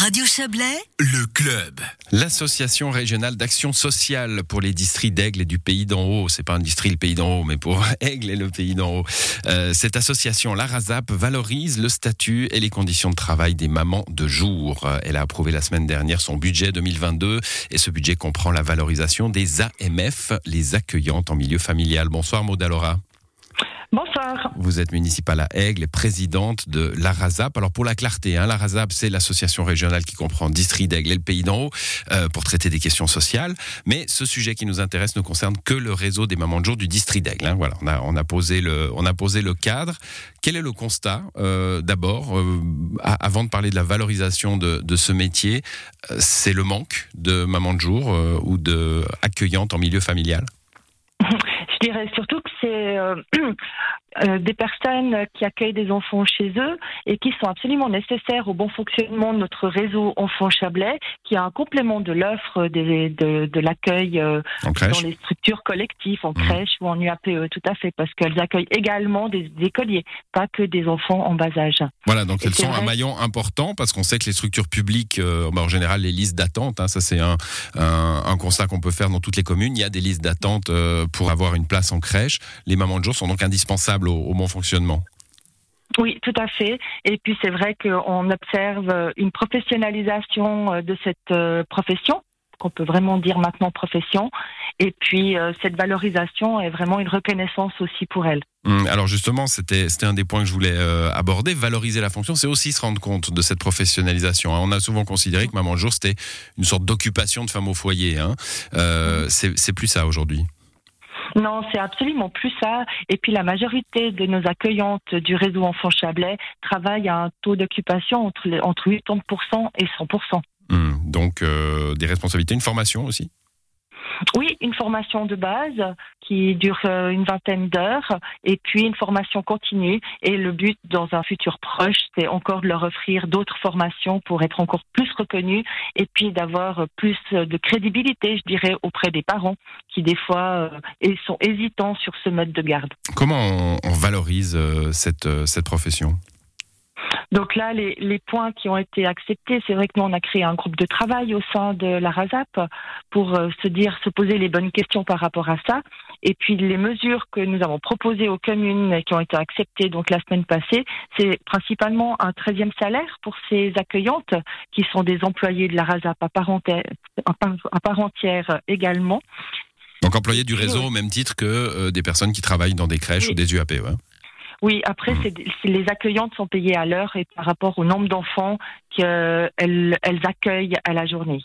Radio Chablais, le club. L'association régionale d'action sociale pour les districts d'Aigle et du Pays d'en haut, c'est pas un district le Pays d'en haut, mais pour Aigle et le Pays d'en haut. Euh, cette association, la RASAP, valorise le statut et les conditions de travail des mamans de jour. Elle a approuvé la semaine dernière son budget 2022 et ce budget comprend la valorisation des AMF, les accueillantes en milieu familial. Bonsoir Maud Alora. Bonsoir. Vous êtes municipale à Aigle et présidente de l'ARASAP. Alors pour la clarté, hein, l'ARASAP c'est l'association régionale qui comprend District d'Aigle et le Pays d'en haut euh, pour traiter des questions sociales. Mais ce sujet qui nous intéresse ne concerne que le réseau des mamans de jour du District d'Aigle. Hein. Voilà, on a, on a, posé le, on a posé le cadre. Quel est le constat euh, D'abord, euh, avant de parler de la valorisation de, de ce métier, c'est le manque de mamans de jour ou de accueillantes en milieu familial? Je dirais surtout que c'est euh, des personnes qui accueillent des enfants chez eux et qui sont absolument nécessaires au bon fonctionnement de notre réseau Enfants Chablais, qui est un complément de l'offre de, l'accueil euh, dans les structures collectives, en mmh. crèche ou en UAPE, tout à fait, parce qu'elles accueillent également des, des, écoliers, pas que des enfants en bas âge. Voilà, donc et elles sont vrai. un maillon important parce qu'on sait que les structures publiques, euh, bah, en général, les listes d'attente, hein, ça c'est un, un, un, constat qu'on peut faire dans toutes les communes, il y a des listes d'attente pour avoir une place en crèche. Les mamans de jour sont donc indispensables au, au bon fonctionnement. Oui, tout à fait. Et puis c'est vrai qu'on observe une professionnalisation de cette profession qu'on peut vraiment dire maintenant profession. Et puis euh, cette valorisation est vraiment une reconnaissance aussi pour elle. Mmh, alors justement, c'était un des points que je voulais euh, aborder. Valoriser la fonction, c'est aussi se rendre compte de cette professionnalisation. Hein. On a souvent considéré que maman jour c'était une sorte d'occupation de femme au foyer. Hein. Euh, c'est plus ça aujourd'hui. Non, c'est absolument plus ça. Et puis la majorité de nos accueillantes du réseau Enfants Chablais travaillent à un taux d'occupation entre, entre 80% et 100%. Mmh, donc euh, des responsabilités, une formation aussi? Oui, une formation de base qui dure euh, une vingtaine d'heures et puis une formation continue. Et le but dans un futur proche, c'est encore de leur offrir d'autres formations pour être encore plus reconnus et puis d'avoir plus de crédibilité, je dirais, auprès des parents qui des fois euh, sont hésitants sur ce mode de garde. Comment on, valorise euh, cette, cette profession? Donc là, les, les, points qui ont été acceptés, c'est vrai que nous, on a créé un groupe de travail au sein de la RASAP pour euh, se dire, se poser les bonnes questions par rapport à ça. Et puis les mesures que nous avons proposées aux communes et qui ont été acceptées donc la semaine passée, c'est principalement un 13e salaire pour ces accueillantes qui sont des employés de la RASAP à part entière, à part entière également. Donc employés du réseau au même titre que euh, des personnes qui travaillent dans des crèches oui. ou des UAP, ouais. Oui, après, c'est, les accueillantes sont payées à l'heure et par rapport au nombre d'enfants qu'elles elles accueillent à la journée.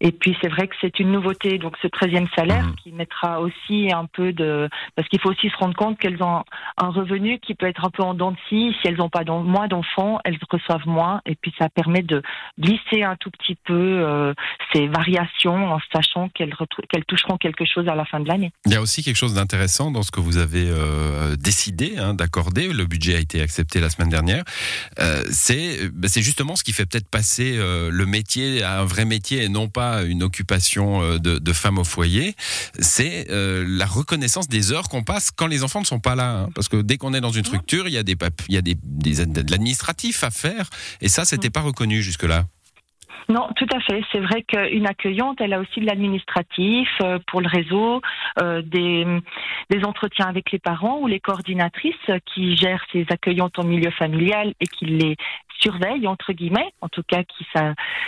Et puis c'est vrai que c'est une nouveauté, donc ce 13e salaire mmh. qui mettra aussi un peu de... Parce qu'il faut aussi se rendre compte qu'elles ont un revenu qui peut être un peu en dents de scie. Si elles n'ont pas moins d'enfants, elles reçoivent moins. Et puis ça permet de glisser un tout petit peu euh, ces variations en sachant qu'elles qu'elles toucheront quelque chose à la fin de l'année. Il y a aussi quelque chose d'intéressant dans ce que vous avez euh, décidé hein, d'accorder. Le budget a été accepté la semaine dernière. Euh, c'est bah, justement ce qui fait peut-être passer le métier à un vrai métier et non pas une occupation euh, de, de femme au foyer, c'est euh, la reconnaissance des heures qu'on passe quand les enfants ne sont pas là. Hein. Parce que dès qu'on est dans une structure, il y a des il y a des, des de l'administratif à faire, et ça, c'était pas reconnu jusque-là. Non, tout à fait. C'est vrai qu'une accueillante, elle a aussi de l'administratif euh, pour le réseau, euh, des, entretiens avec les parents ou les coordinatrices qui gèrent ces accueillantes en milieu familial et qui les surveille, entre guillemets, en tout cas qui,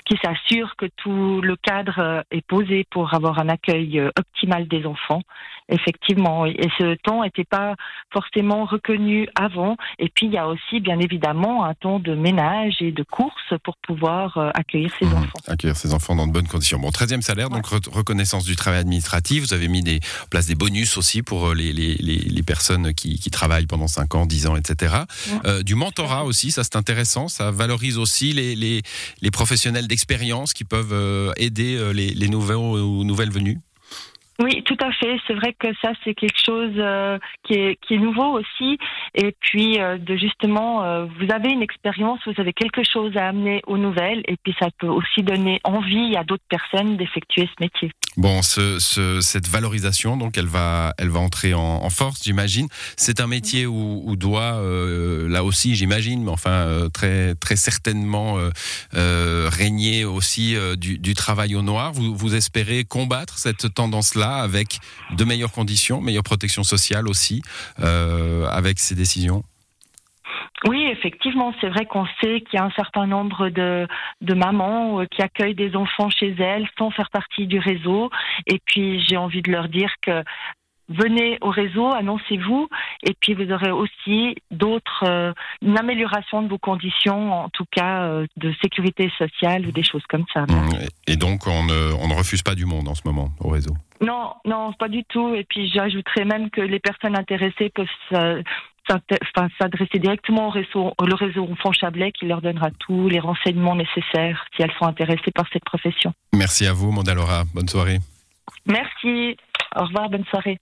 qui s'assure que tout le cadre est posé pour avoir un accueil optimal des enfants. Effectivement, et ce temps n'était pas forcément reconnu avant. Et puis il y a aussi, bien évidemment, un temps de ménage et de course pour pouvoir accueillir ces mmh, enfants. Accueillir ces enfants dans de bonnes conditions. Bon, 13e salaire, ouais. donc reconnaissance du travail administratif. Vous avez mis des place des bonus aussi pour les, les, les, les personnes qui, qui, travaillent pendant 5 ans, 10 ans, etc. Ouais. Euh, du mentorat aussi, ça c'est intéressant. Ça valorise aussi les, les, les professionnels d'expérience qui peuvent euh, aider euh, les, les nouveaux ou nouvelles venues. Oui, tout à fait. C'est vrai que ça, c'est quelque chose euh, qui, est, nouveau aussi. Et puis, euh, de justement, euh, vous avez une expérience, vous avez quelque chose à amener aux nouvelles, et puis ça peut aussi donner envie à d'autres personnes d'effectuer ce métier. Bon, ce, ce, cette valorisation, donc, elle va, elle va entrer en, force, j'imagine. C'est un métier où, doit, là aussi, j'imagine, mais enfin, très, très certainement régner aussi du, travail au noir. Vous espérez combattre cette tendance-là avec de meilleures conditions, meilleure protection sociale aussi, euh, avec ces décisions? Oui, effectivement, c'est vrai qu'on sait qu'il y a un certain nombre de, de mamans euh, qui accueillent des enfants chez elles sans faire partie du réseau. Et puis, j'ai envie de leur dire que venez au réseau, annoncez-vous, et puis vous aurez aussi d'autres, euh, une amélioration de vos conditions, en tout cas euh, de sécurité sociale ou des choses comme ça. Mmh. Et donc on ne, on ne refuse pas du monde en ce moment au réseau? Non, non, pas du tout. Et puis j'ajouterais même que les personnes intéressées peuvent s'adresser directement au réseau, le réseau Enfant Chablais qui leur donnera tous les renseignements nécessaires si elles sont intéressées par cette profession. Merci à vous, Mandalora. Bonne soirée. Merci. Au revoir, bonne soirée.